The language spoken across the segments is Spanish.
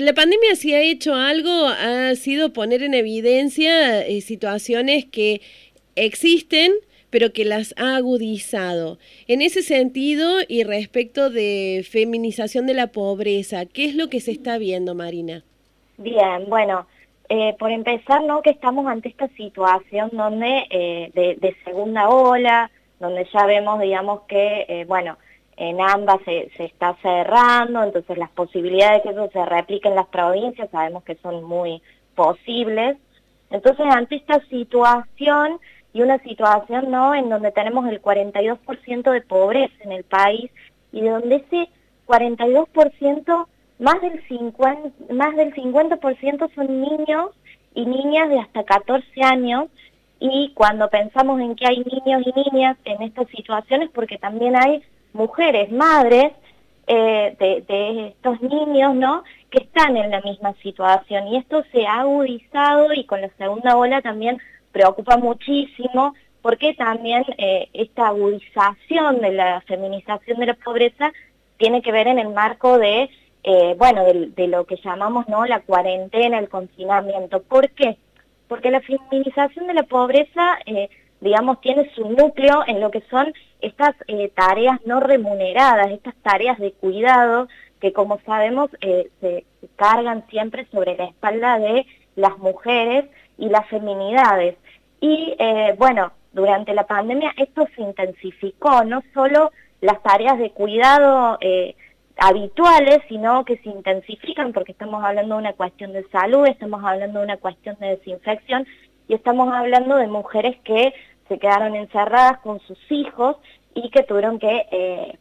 la pandemia si ha hecho algo, ha sido poner en evidencia eh, situaciones que existen, pero que las ha agudizado. En ese sentido, y respecto de feminización de la pobreza, ¿qué es lo que se está viendo, Marina? Bien, bueno, eh, por empezar, ¿no? Que estamos ante esta situación donde eh, de, segunda ola, donde ya vemos, digamos, que, eh, bueno, en ambas se, se, está cerrando, entonces las posibilidades de que eso se replique en las provincias sabemos que son muy posibles. Entonces, ante esta situación y una situación, ¿no?, en donde tenemos el 42% de pobreza en el país y de donde ese 42% más del 50%, más del 50 son niños y niñas de hasta 14 años y cuando pensamos en que hay niños y niñas en estas situaciones, porque también hay mujeres, madres eh, de, estos niños, ¿no?, que están en la misma situación y esto se ha agudizado y con la segunda ola también preocupa muchísimo porque también eh, esta agudización de la feminización de la pobreza tiene que ver en el marco de eh, bueno, de, lo que llamamos ¿no? la cuarentena, el confinamiento. ¿Por qué? Porque la feminización de la pobreza, eh, digamos, tiene su núcleo en lo que son estas eh, tareas no remuneradas, estas tareas de cuidado que como sabemos se, cargan siempre sobre la espalda de las mujeres y las feminidades. Y bueno, durante la pandemia esto se intensificó, no solo las tareas de cuidado habituales, sino que se intensifican porque estamos hablando de una cuestión de salud, estamos hablando de una cuestión de desinfección y estamos hablando de mujeres que se quedaron encerradas con sus hijos y que tuvieron que, eh,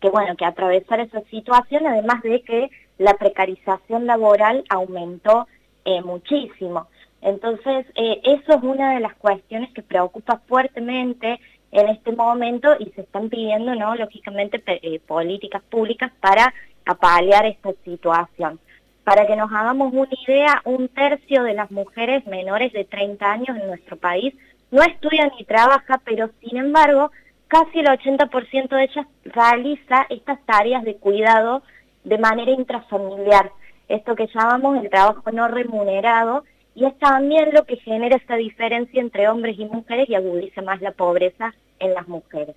que, bueno, que atravesar esa situación, además de que la precarización laboral aumentó eh, muchísimo. Entonces, eh, eso es una de las cuestiones que preocupa fuertemente en este momento y se están pidiendo, ¿no? lógicamente, políticas públicas para apalear esta situación. Para que nos hagamos una idea, un tercio de las mujeres menores de 30 años en nuestro país no estudia ni trabaja, pero sin embargo, casi el 80% de ellas realiza estas tareas de cuidado de manera intrafamiliar, esto que llamamos el trabajo no remunerado, y es también lo que genera esta diferencia entre hombres y mujeres y agudiza más la pobreza en las mujeres.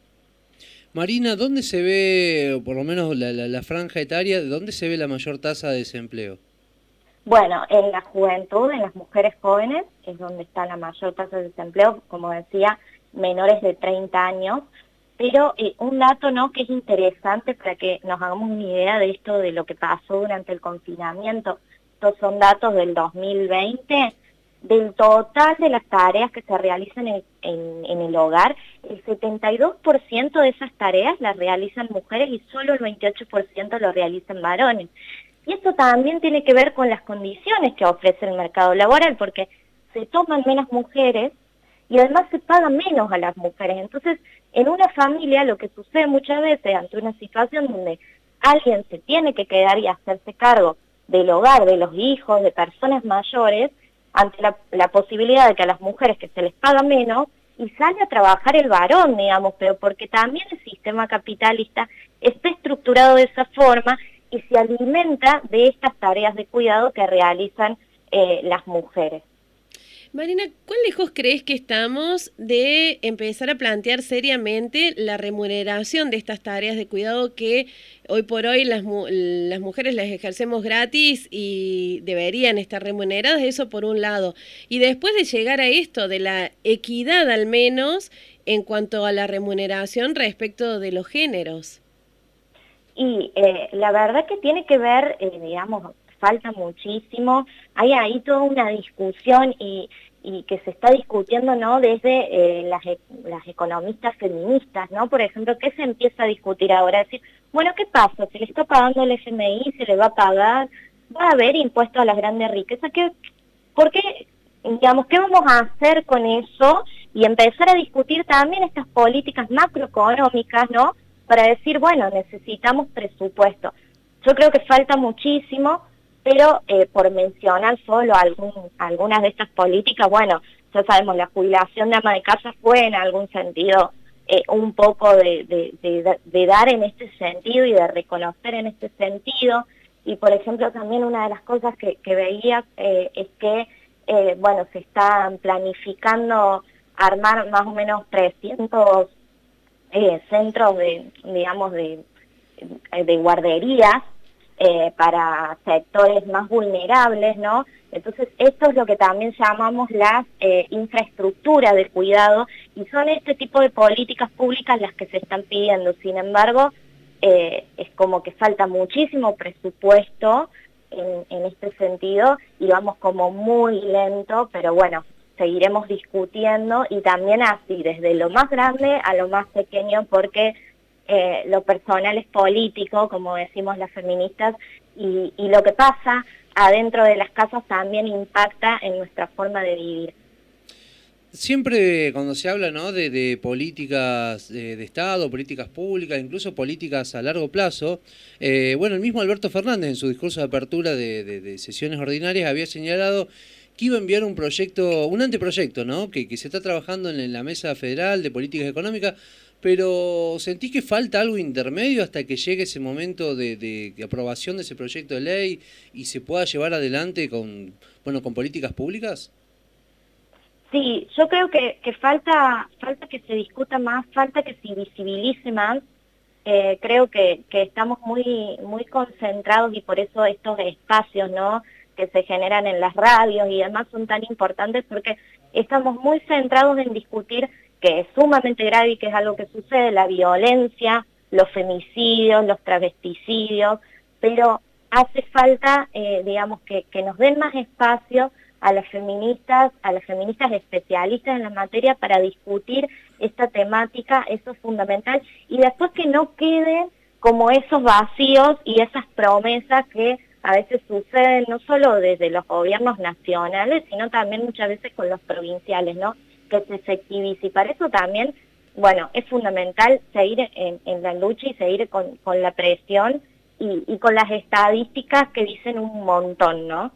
Marina, ¿dónde se ve, por lo menos la, franja etaria, dónde se ve la mayor tasa de desempleo? Bueno, en la juventud, en las mujeres jóvenes, es donde está la mayor tasa de desempleo, como decía, menores de 30 años, pero eh, un dato no que es interesante para que nos hagamos una idea de esto, de lo que pasó durante el confinamiento. Estos son datos del 2020 del total de las tareas que se realizan en, el hogar, el 72% de esas tareas las realizan mujeres y solo el 28% lo realizan varones. Y esto también tiene que ver con las condiciones que ofrece el mercado laboral, porque se toman menos mujeres y además se paga menos a las mujeres. Entonces, en una familia lo que sucede muchas veces ante una situación donde alguien se tiene que quedar y hacerse cargo del hogar, de los hijos, de personas mayores, ante la, posibilidad de que a las mujeres que se les paga menos y sale a trabajar el varón, digamos, pero porque también el sistema capitalista está estructurado de esa forma y se alimenta de estas tareas de cuidado que realizan eh, las mujeres. Marina, ¿cuán lejos crees que estamos de empezar a plantear seriamente la remuneración de estas tareas de cuidado que hoy por hoy las, las mujeres las ejercemos gratis y deberían estar remuneradas? Eso por un lado. Y después de llegar a esto, de la equidad al menos en cuanto a la remuneración respecto de los géneros. Y eh, la verdad que tiene que ver, eh, digamos, falta muchísimo. Hay ahí toda una discusión y, y que se está discutiendo no desde eh, las, e, las economistas feministas, ¿no? Por ejemplo, ¿qué se empieza a discutir ahora? decir, bueno, ¿qué pasa? ¿Se le está pagando el FMI? ¿Se le va a pagar? ¿Va a haber impuestos a las grandes riquezas? ¿Qué, ¿Por qué, digamos, qué vamos a hacer con eso? Y empezar a discutir también estas políticas macroeconómicas, ¿no? Para decir, bueno, necesitamos presupuesto. Yo creo que falta muchísimo, pero eh, por mencionar solo algunas de estas políticas, bueno, ya sabemos, la jubilación de ama de casa fue en algún sentido eh, un poco de, dar en este sentido y de reconocer en este sentido. y por ejemplo también una de las cosas que, veía eh, es que, bueno, se están planificando armar más o menos 300 eh, centros de, digamos, de guarderías para sectores más vulnerables, ¿no? Entonces, esto es lo que también llamamos las infraestructuras de cuidado y son este tipo de políticas públicas las que se están pidiendo. Sin embargo, eh, es como que falta muchísimo presupuesto en, este sentido y vamos como muy lento, pero bueno, seguiremos discutiendo y también así, desde lo más grande a lo más pequeño, porque eh, lo personal es político, como decimos las feministas, y lo que pasa adentro de las casas también impacta en nuestra forma de vivir. Siempre cuando se habla ¿no? de, políticas de, Estado, políticas públicas, incluso políticas a largo plazo, eh, bueno, el mismo Alberto Fernández en su discurso de apertura de, sesiones ordinarias había señalado que iba a enviar un proyecto, un anteproyecto, ¿no? que, se está trabajando en la Mesa Federal de Políticas Económicas, pero ¿sentís que falta algo intermedio hasta que llegue ese momento de, aprobación de ese proyecto de ley y se pueda llevar adelante con, bueno, con políticas públicas? Sí, yo creo que, falta, falta que se discuta más, falta que se visibilice más. Eh, creo que, estamos muy, muy concentrados y por eso estos espacios ¿no? Que se generan en las radios y demás son tan importantes porque estamos muy centrados en discutir que es sumamente grave y que es algo que sucede, la violencia, los femicidios, los travesticidios, pero hace falta, eh, digamos, que, que nos den más espacio a las feministas, a las feministas especialistas en la materia para discutir esta temática, eso es fundamental, y después que no queden como esos vacíos y esas promesas que a veces suceden no solo desde los gobiernos nacionales, sino también muchas veces con los provinciales, ¿no? Que se efectivice. Y para eso también, bueno, es fundamental seguir en, la lucha y seguir con, la presión y, y con las estadísticas que dicen un montón, ¿no?